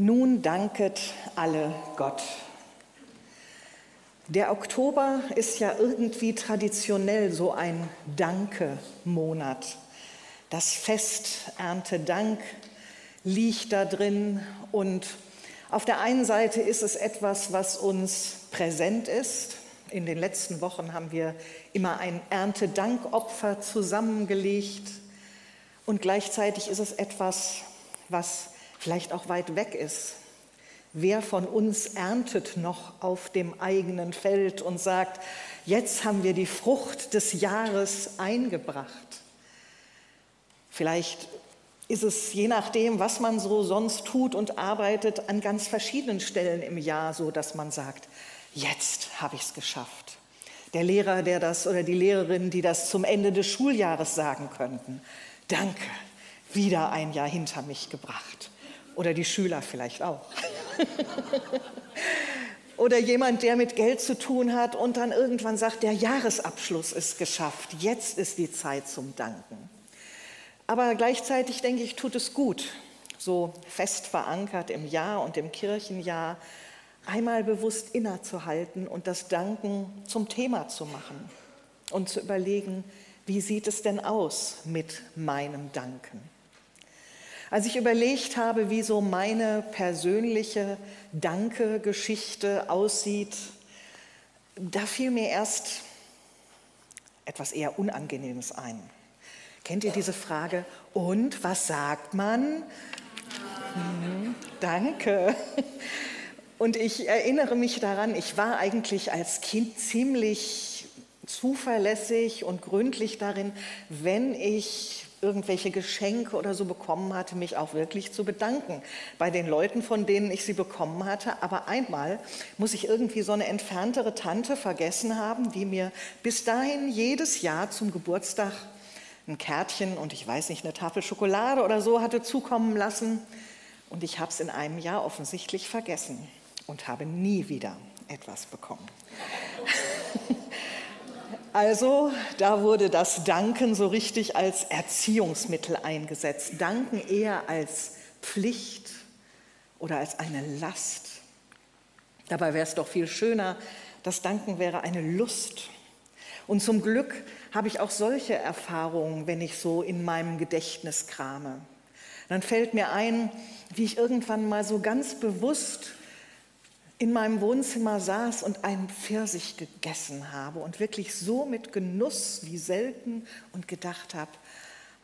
Nun danket alle Gott. Der Oktober ist ja irgendwie traditionell so ein Danke-Monat. Das Fest Erntedank liegt da drin und auf der einen Seite ist es etwas, was uns präsent ist. In den letzten Wochen haben wir immer ein Erntedankopfer zusammengelegt und gleichzeitig ist es etwas, was vielleicht auch weit weg ist. Wer von uns erntet noch auf dem eigenen Feld und sagt, jetzt haben wir die Frucht des Jahres eingebracht? Vielleicht ist es je nachdem, was man so sonst tut und arbeitet, an ganz verschiedenen Stellen im Jahr so, dass man sagt, jetzt habe ich es geschafft. Der Lehrer, der das oder die Lehrerin, die das zum Ende des Schuljahres sagen könnten, danke, wieder ein Jahr hinter mich gebracht. Oder die Schüler vielleicht auch. Oder jemand, der mit Geld zu tun hat und dann irgendwann sagt, der Jahresabschluss ist geschafft, jetzt ist die Zeit zum Danken. Aber gleichzeitig denke ich, tut es gut, so fest verankert im Jahr und im Kirchenjahr, einmal bewusst innezuhalten und das Danken zum Thema zu machen und zu überlegen, wie sieht es denn aus mit meinem Danken? Als ich überlegt habe, wie so meine persönliche Danke-Geschichte aussieht, da fiel mir erst etwas eher Unangenehmes ein. Kennt ihr diese Frage? Und was sagt man? Hm, danke. Und ich erinnere mich daran, ich war eigentlich als Kind ziemlich zuverlässig und gründlich darin, wenn ich irgendwelche Geschenke oder so bekommen hatte, mich auch wirklich zu bedanken bei den Leuten, von denen ich sie bekommen hatte. Aber einmal muss ich irgendwie so eine entferntere Tante vergessen haben, die mir bis dahin jedes Jahr zum Geburtstag ein Kärtchen und ich weiß nicht, eine Tafel Schokolade oder so hatte zukommen lassen. Und ich habe es in einem Jahr offensichtlich vergessen und habe nie wieder etwas bekommen. Also da wurde das Danken so richtig als Erziehungsmittel eingesetzt. Danken eher als Pflicht oder als eine Last. Dabei wäre es doch viel schöner, das Danken wäre eine Lust. Und zum Glück habe ich auch solche Erfahrungen, wenn ich so in meinem Gedächtnis krame. Dann fällt mir ein, wie ich irgendwann mal so ganz bewusst in meinem Wohnzimmer saß und einen Pfirsich gegessen habe und wirklich so mit Genuss wie selten und gedacht habe,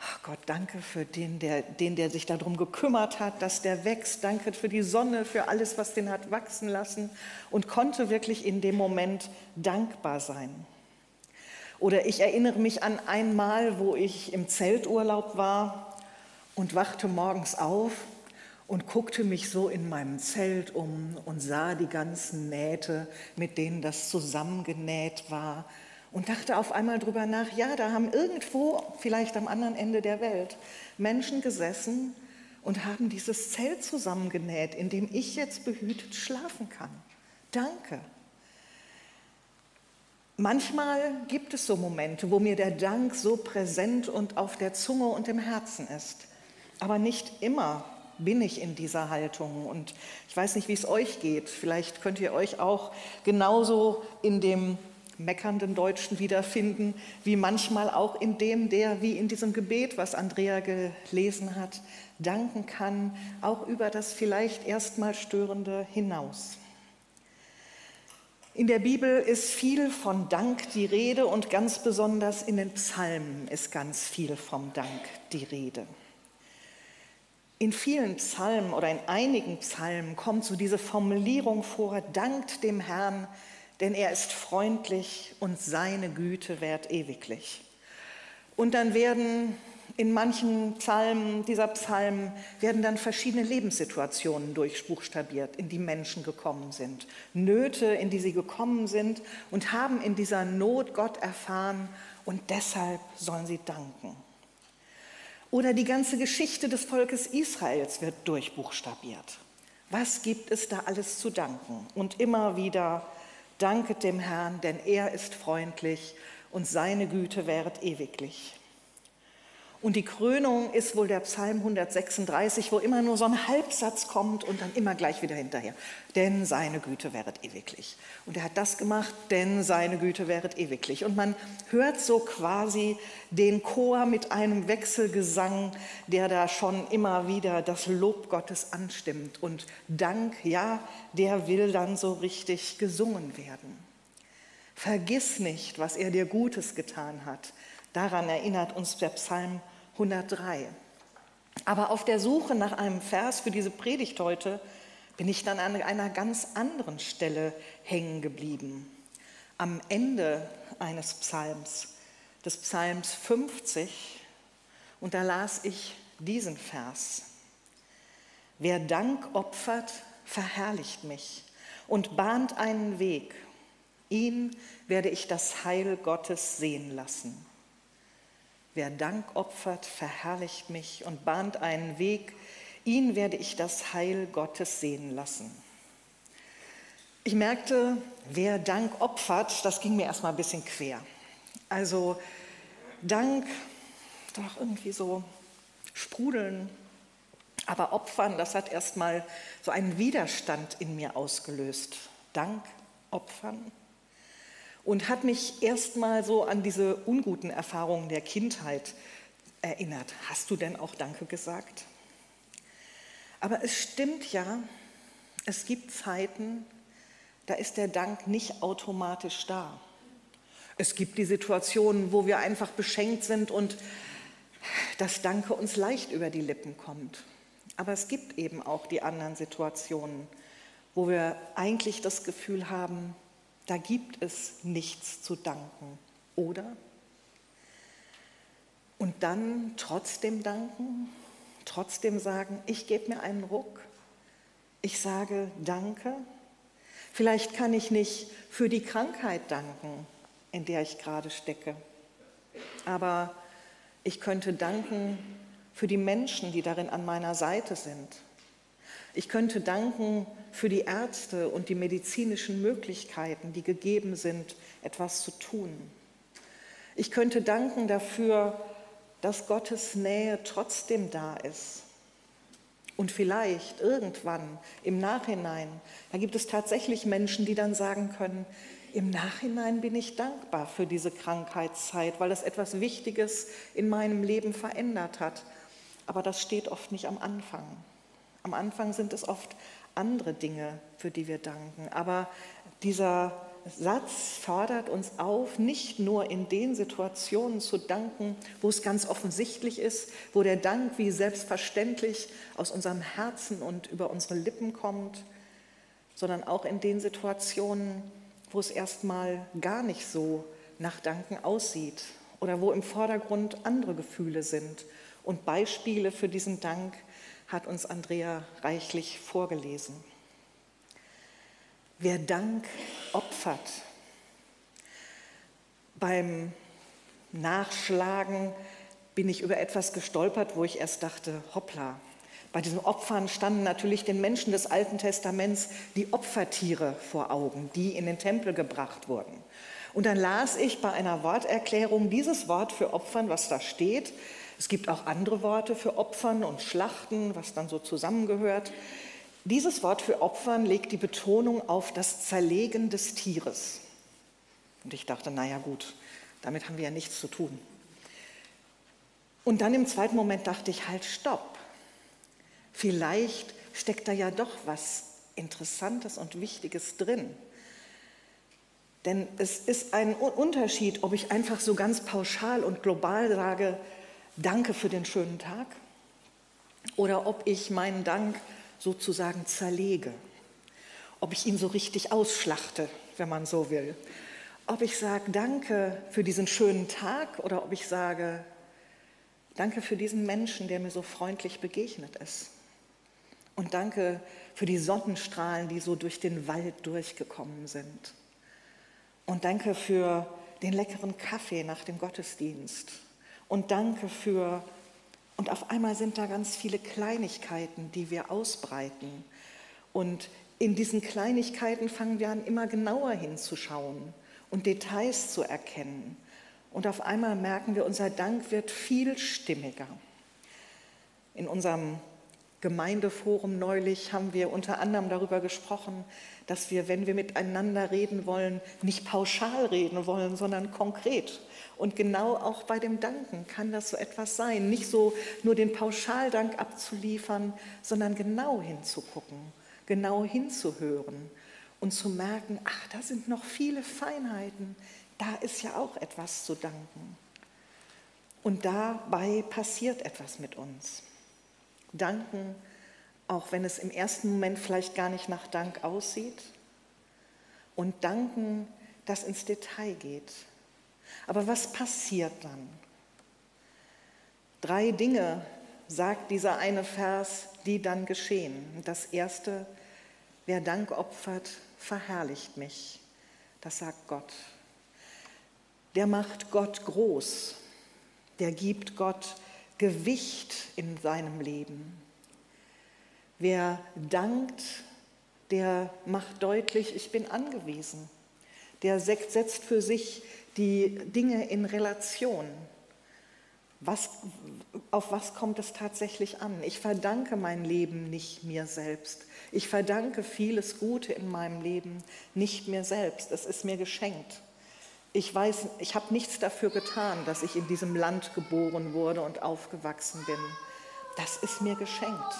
ach Gott, danke für den der, den, der sich darum gekümmert hat, dass der wächst. Danke für die Sonne, für alles, was den hat wachsen lassen und konnte wirklich in dem Moment dankbar sein. Oder ich erinnere mich an einmal, wo ich im Zelturlaub war und wachte morgens auf und guckte mich so in meinem Zelt um und sah die ganzen Nähte, mit denen das zusammengenäht war und dachte auf einmal drüber nach, ja, da haben irgendwo, vielleicht am anderen Ende der Welt, Menschen gesessen und haben dieses Zelt zusammengenäht, in dem ich jetzt behütet schlafen kann. Danke. Manchmal gibt es so Momente, wo mir der Dank so präsent und auf der Zunge und im Herzen ist, aber nicht immer bin ich in dieser Haltung. Und ich weiß nicht, wie es euch geht. Vielleicht könnt ihr euch auch genauso in dem meckernden Deutschen wiederfinden, wie manchmal auch in dem, der wie in diesem Gebet, was Andrea gelesen hat, danken kann, auch über das vielleicht erstmal Störende hinaus. In der Bibel ist viel von Dank die Rede und ganz besonders in den Psalmen ist ganz viel vom Dank die Rede. In vielen Psalmen oder in einigen Psalmen kommt so diese Formulierung vor, dankt dem Herrn, denn er ist freundlich und seine Güte währt ewiglich. Und dann werden in manchen Psalmen dieser Psalmen werden dann verschiedene Lebenssituationen durchbuchstabiert, in die Menschen gekommen sind. Nöte, in die sie gekommen sind und haben in dieser Not Gott erfahren und deshalb sollen sie danken. Oder die ganze Geschichte des Volkes Israels wird durchbuchstabiert. Was gibt es da alles zu danken? Und immer wieder danket dem Herrn, denn er ist freundlich und seine Güte währt ewiglich. Und die Krönung ist wohl der Psalm 136, wo immer nur so ein Halbsatz kommt und dann immer gleich wieder hinterher. Denn seine Güte wäret ewiglich. Und er hat das gemacht, denn seine Güte wäret ewiglich. Und man hört so quasi den Chor mit einem Wechselgesang, der da schon immer wieder das Lob Gottes anstimmt. Und Dank, ja, der will dann so richtig gesungen werden. Vergiss nicht, was er dir Gutes getan hat. Daran erinnert uns der Psalm 103. Aber auf der Suche nach einem Vers für diese Predigt heute bin ich dann an einer ganz anderen Stelle hängen geblieben. Am Ende eines Psalms, des Psalms 50, und da las ich diesen Vers. Wer Dank opfert, verherrlicht mich und bahnt einen Weg. Ihn werde ich das Heil Gottes sehen lassen. Wer Dank opfert, verherrlicht mich und bahnt einen Weg. Ihn werde ich das Heil Gottes sehen lassen. Ich merkte, wer Dank opfert, das ging mir erstmal ein bisschen quer. Also Dank, doch irgendwie so sprudeln, aber opfern, das hat erstmal so einen Widerstand in mir ausgelöst. Dank opfern und hat mich erstmal so an diese unguten Erfahrungen der Kindheit erinnert. Hast du denn auch Danke gesagt? Aber es stimmt ja, es gibt Zeiten, da ist der Dank nicht automatisch da. Es gibt die Situationen, wo wir einfach beschenkt sind und das Danke uns leicht über die Lippen kommt. Aber es gibt eben auch die anderen Situationen, wo wir eigentlich das Gefühl haben, da gibt es nichts zu danken, oder? Und dann trotzdem danken, trotzdem sagen, ich gebe mir einen Ruck, ich sage Danke. Vielleicht kann ich nicht für die Krankheit danken, in der ich gerade stecke, aber ich könnte danken für die Menschen, die darin an meiner Seite sind. Ich könnte danken für die Ärzte und die medizinischen Möglichkeiten, die gegeben sind, etwas zu tun. Ich könnte danken dafür, dass Gottes Nähe trotzdem da ist. Und vielleicht irgendwann im Nachhinein, da gibt es tatsächlich Menschen, die dann sagen können, im Nachhinein bin ich dankbar für diese Krankheitszeit, weil es etwas Wichtiges in meinem Leben verändert hat. Aber das steht oft nicht am Anfang. Am Anfang sind es oft andere Dinge, für die wir danken. Aber dieser Satz fordert uns auf, nicht nur in den Situationen zu danken, wo es ganz offensichtlich ist, wo der Dank wie selbstverständlich aus unserem Herzen und über unsere Lippen kommt, sondern auch in den Situationen, wo es erstmal gar nicht so nach Danken aussieht oder wo im Vordergrund andere Gefühle sind. Und Beispiele für diesen Dank hat uns Andrea reichlich vorgelesen. Wer Dank opfert, beim Nachschlagen bin ich über etwas gestolpert, wo ich erst dachte, hoppla. Bei diesen Opfern standen natürlich den Menschen des Alten Testaments die Opfertiere vor Augen, die in den Tempel gebracht wurden. Und dann las ich bei einer Worterklärung dieses Wort für Opfern, was da steht, es gibt auch andere Worte für Opfern und Schlachten, was dann so zusammengehört. Dieses Wort für Opfern legt die Betonung auf das Zerlegen des Tieres. Und ich dachte, naja gut, damit haben wir ja nichts zu tun. Und dann im zweiten Moment dachte ich, halt, stopp. Vielleicht steckt da ja doch was Interessantes und Wichtiges drin. Denn es ist ein Unterschied, ob ich einfach so ganz pauschal und global sage, Danke für den schönen Tag oder ob ich meinen Dank sozusagen zerlege, ob ich ihn so richtig ausschlachte, wenn man so will, ob ich sage Danke für diesen schönen Tag oder ob ich sage Danke für diesen Menschen, der mir so freundlich begegnet ist. Und danke für die Sonnenstrahlen, die so durch den Wald durchgekommen sind. Und danke für den leckeren Kaffee nach dem Gottesdienst und danke für, und auf einmal sind da ganz viele Kleinigkeiten, die wir ausbreiten. Und in diesen Kleinigkeiten fangen wir an, immer genauer hinzuschauen und Details zu erkennen. Und auf einmal merken wir, unser Dank wird viel stimmiger. In unserem Gemeindeforum neulich haben wir unter anderem darüber gesprochen, dass wir, wenn wir miteinander reden wollen, nicht pauschal reden wollen, sondern konkret. Und genau auch bei dem Danken kann das so etwas sein. Nicht so nur den Pauschaldank abzuliefern, sondern genau hinzugucken, genau hinzuhören und zu merken, ach, da sind noch viele Feinheiten, da ist ja auch etwas zu danken. Und dabei passiert etwas mit uns. Danken, auch wenn es im ersten Moment vielleicht gar nicht nach Dank aussieht. Und danken, das ins Detail geht. Aber was passiert dann? Drei Dinge sagt dieser eine Vers, die dann geschehen. Das erste, wer Dank opfert, verherrlicht mich. Das sagt Gott. Der macht Gott groß. Der gibt Gott Gewicht in seinem Leben. Wer dankt, der macht deutlich, ich bin angewiesen. Der setzt für sich die Dinge in Relation. Was, auf was kommt es tatsächlich an? Ich verdanke mein Leben nicht mir selbst. Ich verdanke vieles Gute in meinem Leben nicht mir selbst. Es ist mir geschenkt. Ich weiß, ich habe nichts dafür getan, dass ich in diesem Land geboren wurde und aufgewachsen bin. Das ist mir geschenkt.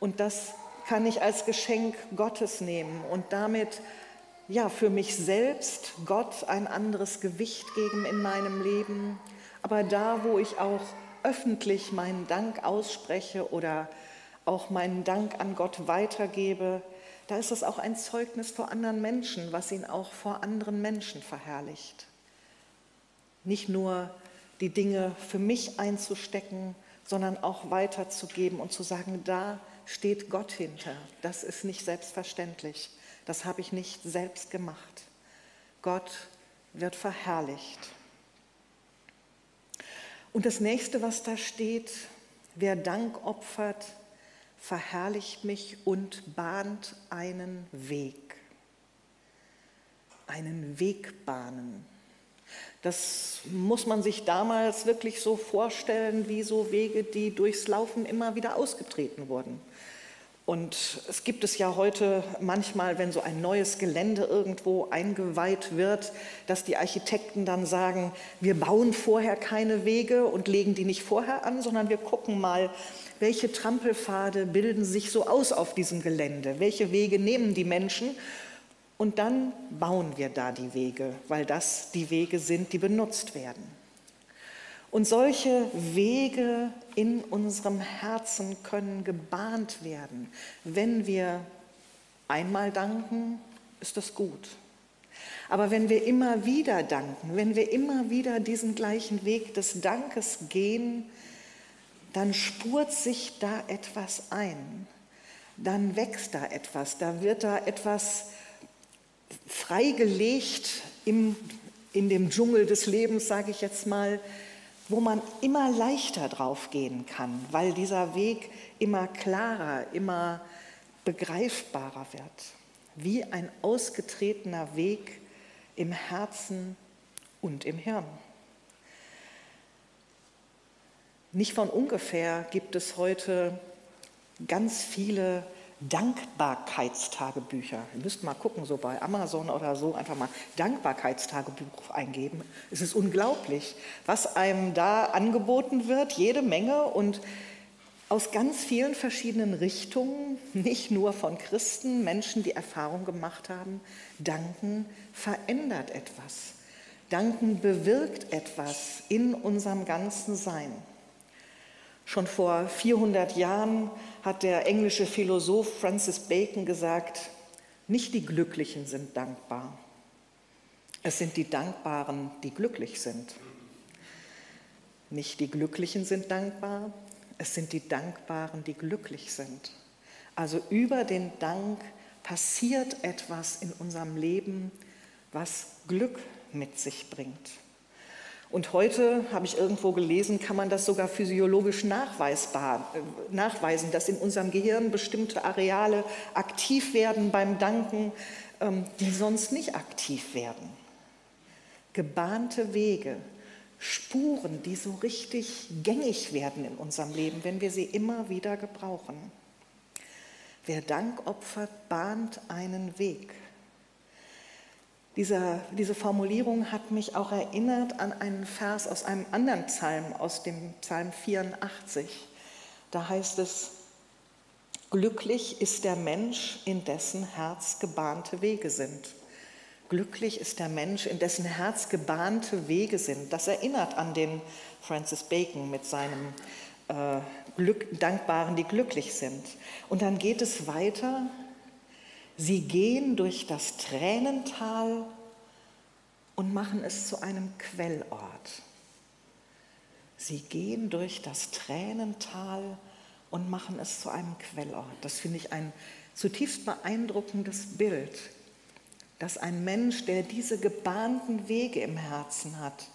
Und das kann ich als Geschenk Gottes nehmen und damit ja, für mich selbst Gott ein anderes Gewicht geben in meinem Leben. Aber da, wo ich auch öffentlich meinen Dank ausspreche oder auch meinen Dank an Gott weitergebe, da ist es auch ein Zeugnis vor anderen Menschen, was ihn auch vor anderen Menschen verherrlicht. Nicht nur die Dinge für mich einzustecken, sondern auch weiterzugeben und zu sagen, da steht Gott hinter. Das ist nicht selbstverständlich. Das habe ich nicht selbst gemacht. Gott wird verherrlicht. Und das nächste, was da steht, wer Dank opfert, verherrlicht mich und bahnt einen Weg. Einen Weg bahnen. Das muss man sich damals wirklich so vorstellen, wie so Wege, die durchs Laufen immer wieder ausgetreten wurden. Und es gibt es ja heute manchmal, wenn so ein neues Gelände irgendwo eingeweiht wird, dass die Architekten dann sagen, wir bauen vorher keine Wege und legen die nicht vorher an, sondern wir gucken mal, welche Trampelpfade bilden sich so aus auf diesem Gelände, welche Wege nehmen die Menschen und dann bauen wir da die Wege, weil das die Wege sind, die benutzt werden. Und solche Wege in unserem Herzen können gebahnt werden. Wenn wir einmal danken, ist das gut. Aber wenn wir immer wieder danken, wenn wir immer wieder diesen gleichen Weg des Dankes gehen, dann spurt sich da etwas ein. Dann wächst da etwas, da wird da etwas freigelegt im, in dem Dschungel des Lebens, sage ich jetzt mal, wo man immer leichter drauf gehen kann, weil dieser Weg immer klarer, immer begreifbarer wird. Wie ein ausgetretener Weg im Herzen und im Hirn. Nicht von ungefähr gibt es heute ganz viele Dankbarkeitstagebücher. Ihr müsst mal gucken, so bei Amazon oder so, einfach mal Dankbarkeitstagebuch eingeben. Es ist unglaublich, was einem da angeboten wird, jede Menge und aus ganz vielen verschiedenen Richtungen, nicht nur von Christen, Menschen, die Erfahrung gemacht haben, Danken verändert etwas. Danken bewirkt etwas in unserem ganzen Sein. Schon vor 400 Jahren hat der englische Philosoph Francis Bacon gesagt, nicht die Glücklichen sind dankbar, es sind die Dankbaren, die glücklich sind. Nicht die Glücklichen sind dankbar, es sind die Dankbaren, die glücklich sind. Also über den Dank passiert etwas in unserem Leben, was Glück mit sich bringt. Und heute, habe ich irgendwo gelesen, kann man das sogar physiologisch nachweisbar, äh, nachweisen, dass in unserem Gehirn bestimmte Areale aktiv werden beim Danken, ähm, die sonst nicht aktiv werden. gebahnte Wege, Spuren, die so richtig gängig werden in unserem Leben, wenn wir sie immer wieder gebrauchen. Wer Dank opfert, bahnt einen Weg. Diese, diese Formulierung hat mich auch erinnert an einen Vers aus einem anderen Psalm, aus dem Psalm 84. Da heißt es, glücklich ist der Mensch, in dessen Herz gebahnte Wege sind. Glücklich ist der Mensch, in dessen Herz gebahnte Wege sind. Das erinnert an den Francis Bacon mit seinem äh, Glück, Dankbaren, die glücklich sind. Und dann geht es weiter Sie gehen durch das Tränental und machen es zu einem Quellort. Sie gehen durch das Tränental und machen es zu einem Quellort. Das finde ich ein zutiefst beeindruckendes Bild, dass ein Mensch, der diese gebahnten Wege im Herzen hat,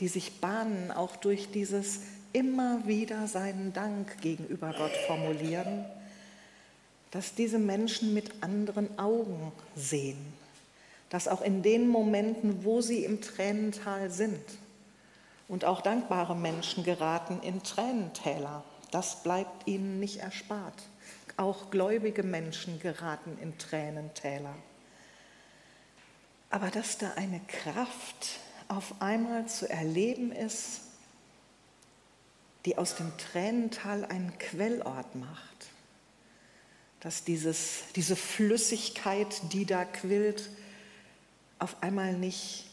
die sich bahnen auch durch dieses immer wieder seinen Dank gegenüber Gott formulieren, dass diese Menschen mit anderen Augen sehen, dass auch in den Momenten, wo sie im Tränental sind, und auch dankbare Menschen geraten in Tränentäler, das bleibt ihnen nicht erspart. Auch gläubige Menschen geraten in Tränentäler. Aber dass da eine Kraft auf einmal zu erleben ist, die aus dem Tränental einen Quellort macht, dass dieses, diese Flüssigkeit, die da quillt, auf einmal nicht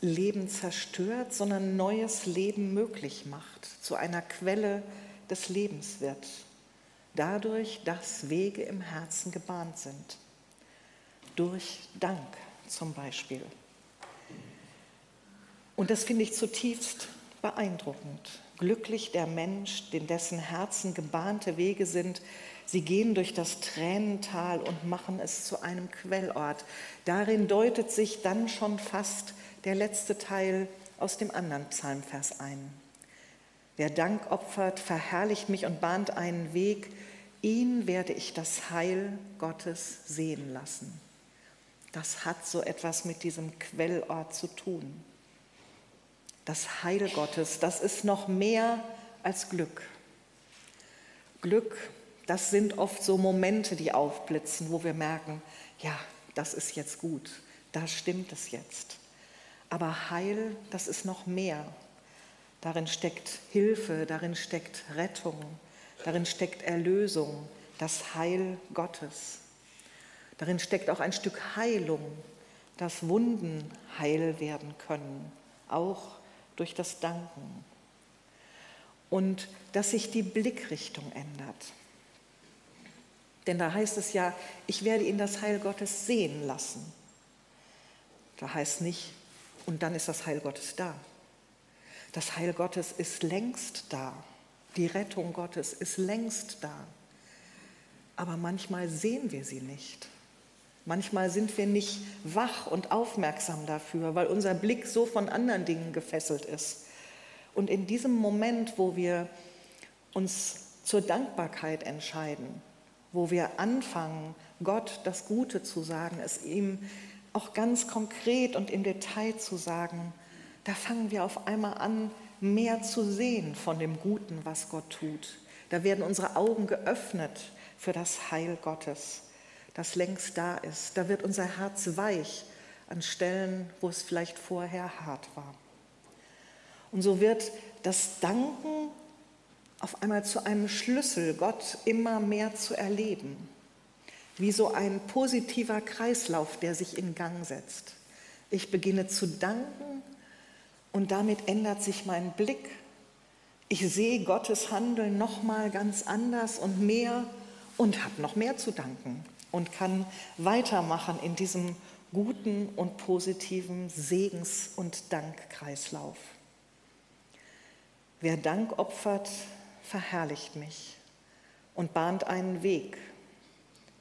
Leben zerstört, sondern neues Leben möglich macht, zu einer Quelle des Lebens wird. Dadurch, dass Wege im Herzen gebahnt sind. Durch Dank zum Beispiel. Und das finde ich zutiefst beeindruckend. Glücklich der Mensch, in dessen Herzen gebahnte Wege sind. Sie gehen durch das Tränental und machen es zu einem Quellort. Darin deutet sich dann schon fast der letzte Teil aus dem anderen Psalmvers ein. Wer Dank opfert, verherrlicht mich und bahnt einen Weg. Ihn werde ich das Heil Gottes sehen lassen. Das hat so etwas mit diesem Quellort zu tun das Heil Gottes, das ist noch mehr als Glück. Glück, das sind oft so Momente, die aufblitzen, wo wir merken, ja, das ist jetzt gut, da stimmt es jetzt. Aber Heil, das ist noch mehr. Darin steckt Hilfe, darin steckt Rettung, darin steckt Erlösung, das Heil Gottes. Darin steckt auch ein Stück Heilung, dass Wunden heil werden können, auch durch das Danken. Und dass sich die Blickrichtung ändert. Denn da heißt es ja, ich werde ihn das Heil Gottes sehen lassen. Da heißt nicht, und dann ist das Heil Gottes da. Das Heil Gottes ist längst da. Die Rettung Gottes ist längst da. Aber manchmal sehen wir sie nicht. Manchmal sind wir nicht wach und aufmerksam dafür, weil unser Blick so von anderen Dingen gefesselt ist. Und in diesem Moment, wo wir uns zur Dankbarkeit entscheiden, wo wir anfangen, Gott das Gute zu sagen, es ihm auch ganz konkret und im Detail zu sagen, da fangen wir auf einmal an, mehr zu sehen von dem Guten, was Gott tut. Da werden unsere Augen geöffnet für das Heil Gottes das längst da ist. Da wird unser Herz weich an Stellen, wo es vielleicht vorher hart war. Und so wird das Danken auf einmal zu einem Schlüssel, Gott immer mehr zu erleben. Wie so ein positiver Kreislauf, der sich in Gang setzt. Ich beginne zu danken und damit ändert sich mein Blick. Ich sehe Gottes Handeln noch mal ganz anders und mehr und habe noch mehr zu danken und kann weitermachen in diesem guten und positiven Segens- und Dankkreislauf. Wer Dank opfert, verherrlicht mich und bahnt einen Weg.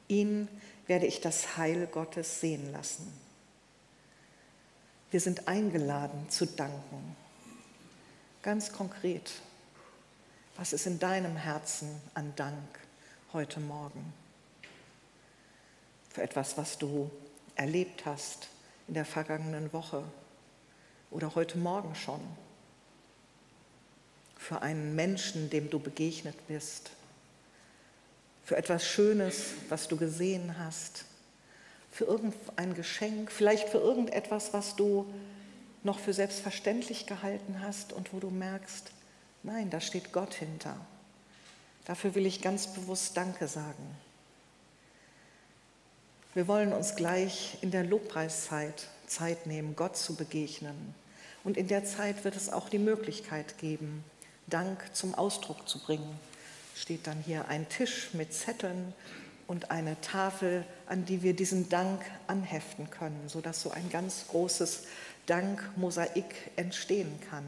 Ihn werde ich das Heil Gottes sehen lassen. Wir sind eingeladen zu danken. Ganz konkret, was ist in deinem Herzen an Dank heute Morgen? Für etwas, was du erlebt hast, in der vergangenen Woche oder heute Morgen schon. Für einen Menschen, dem du begegnet bist. Für etwas Schönes, was du gesehen hast. Für irgendein Geschenk, vielleicht für irgendetwas, was du noch für selbstverständlich gehalten hast und wo du merkst, nein, da steht Gott hinter. Dafür will ich ganz bewusst Danke sagen. Wir wollen uns gleich in der Lobpreiszeit Zeit nehmen, Gott zu begegnen. Und in der Zeit wird es auch die Möglichkeit geben, Dank zum Ausdruck zu bringen. Steht dann hier ein Tisch mit Zetteln und eine Tafel, an die wir diesen Dank anheften können, sodass so ein ganz großes Dankmosaik entstehen kann.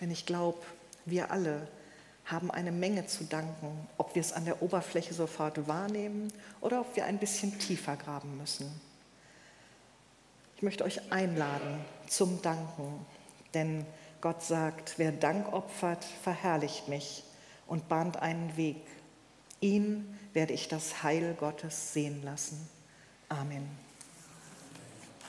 Denn ich glaube, wir alle haben eine Menge zu danken, ob wir es an der Oberfläche sofort wahrnehmen oder ob wir ein bisschen tiefer graben müssen. Ich möchte euch einladen zum Danken, denn Gott sagt, wer Dank opfert, verherrlicht mich und bahnt einen Weg. Ihn werde ich das Heil Gottes sehen lassen. Amen.